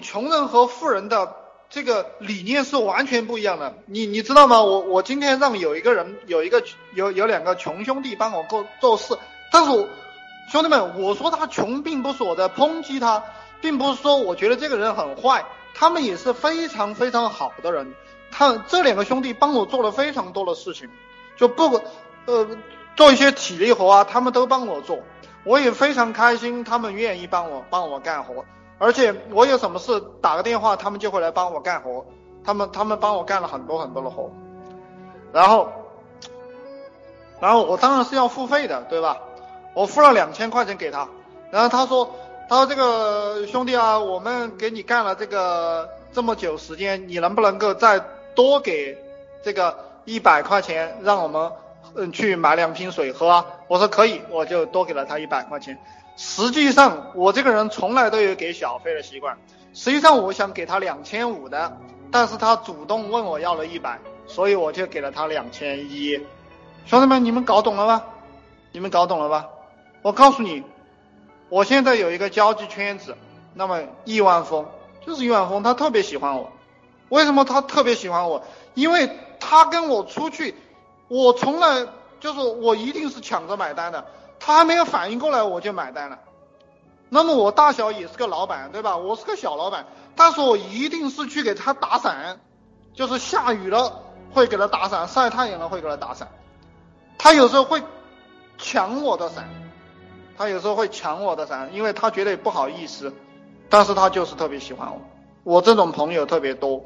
穷人和富人的这个理念是完全不一样的。你你知道吗？我我今天让有一个人有一个有有两个穷兄弟帮我做做事，但是我兄弟们，我说他穷，并不是我在抨击他，并不是说我觉得这个人很坏，他们也是非常非常好的人。他这两个兄弟帮我做了非常多的事情，就不呃做一些体力活啊，他们都帮我做，我也非常开心，他们愿意帮我帮我干活，而且我有什么事打个电话，他们就会来帮我干活，他们他们帮我干了很多很多的活，然后然后我当然是要付费的，对吧？我付了两千块钱给他，然后他说他说这个兄弟啊，我们给你干了这个这么久时间，你能不能够再多给这个一百块钱，让我们嗯去买两瓶水喝啊？我说可以，我就多给了他一百块钱。实际上我这个人从来都有给小费的习惯，实际上我想给他两千五的，但是他主动问我要了一百，所以我就给了他两千一。兄弟们，你们搞懂了吗？你们搞懂了吧？我告诉你，我现在有一个交际圈子，那么亿万富就是亿万富，他特别喜欢我。为什么他特别喜欢我？因为他跟我出去，我从来就是我一定是抢着买单的，他还没有反应过来我就买单了。那么我大小也是个老板，对吧？我是个小老板，但是我一定是去给他打伞，就是下雨了会给他打伞，晒太阳了会给他打伞。他有时候会抢我的伞，他有时候会抢我的伞，因为他觉得不好意思，但是他就是特别喜欢我。我这种朋友特别多，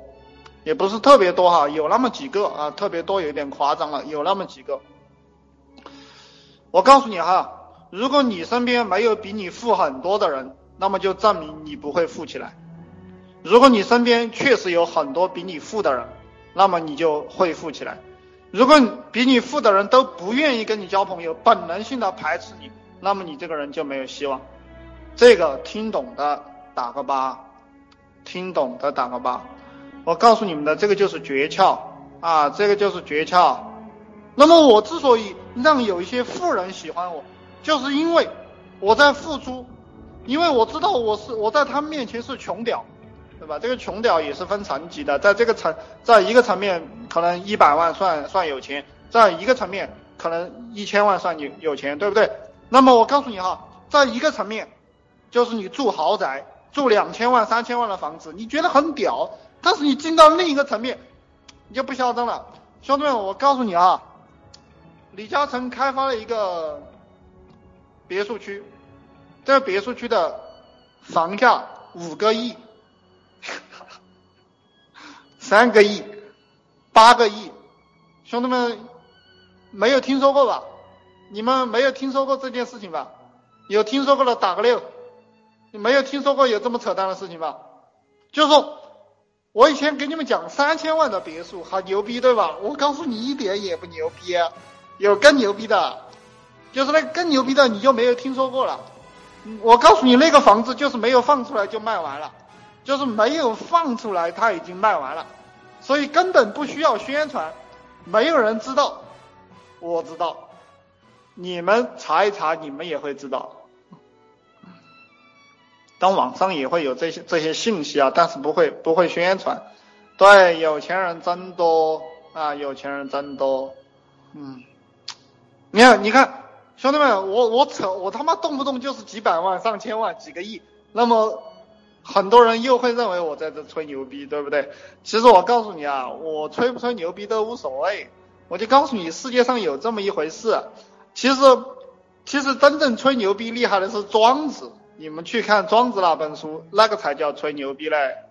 也不是特别多哈，有那么几个啊，特别多有点夸张了，有那么几个。我告诉你哈，如果你身边没有比你富很多的人，那么就证明你不会富起来。如果你身边确实有很多比你富的人，那么你就会富起来。如果比你富的人都不愿意跟你交朋友，本能性的排斥你，那么你这个人就没有希望。这个听懂的打个八，听懂的打个八。我告诉你们的，这个就是诀窍啊，这个就是诀窍。那么我之所以让有一些富人喜欢我，就是因为我在付出，因为我知道我是我在他们面前是穷屌。对吧？这个穷屌也是分层级的，在这个层，在一个层面可能一百万算算有钱，在一个层面可能一千万算有有钱，对不对？那么我告诉你哈，在一个层面，就是你住豪宅，住两千万、三千万的房子，你觉得很屌，但是你进到另一个层面，你就不嚣张了。兄弟们，我告诉你啊，李嘉诚开发了一个别墅区，这别墅区的房价五个亿。三个亿，八个亿，兄弟们没有听说过吧？你们没有听说过这件事情吧？有听说过的打个六。你没有听说过有这么扯淡的事情吧？就是说我以前给你们讲三千万的别墅，好牛逼对吧？我告诉你一点也不牛逼，有更牛逼的，就是那个更牛逼的你就没有听说过了。我告诉你那个房子就是没有放出来就卖完了。就是没有放出来，它已经卖完了，所以根本不需要宣传，没有人知道，我知道，你们查一查，你们也会知道。当网上也会有这些这些信息啊，但是不会不会宣传。对，有钱人真多啊，有钱人真多。嗯，你看，你看，兄弟们，我我扯，我他妈动不动就是几百万、上千万、几个亿，那么。很多人又会认为我在这吹牛逼，对不对？其实我告诉你啊，我吹不吹牛逼都无所谓。我就告诉你，世界上有这么一回事。其实，其实真正吹牛逼厉害的是庄子。你们去看庄子那本书，那个才叫吹牛逼嘞。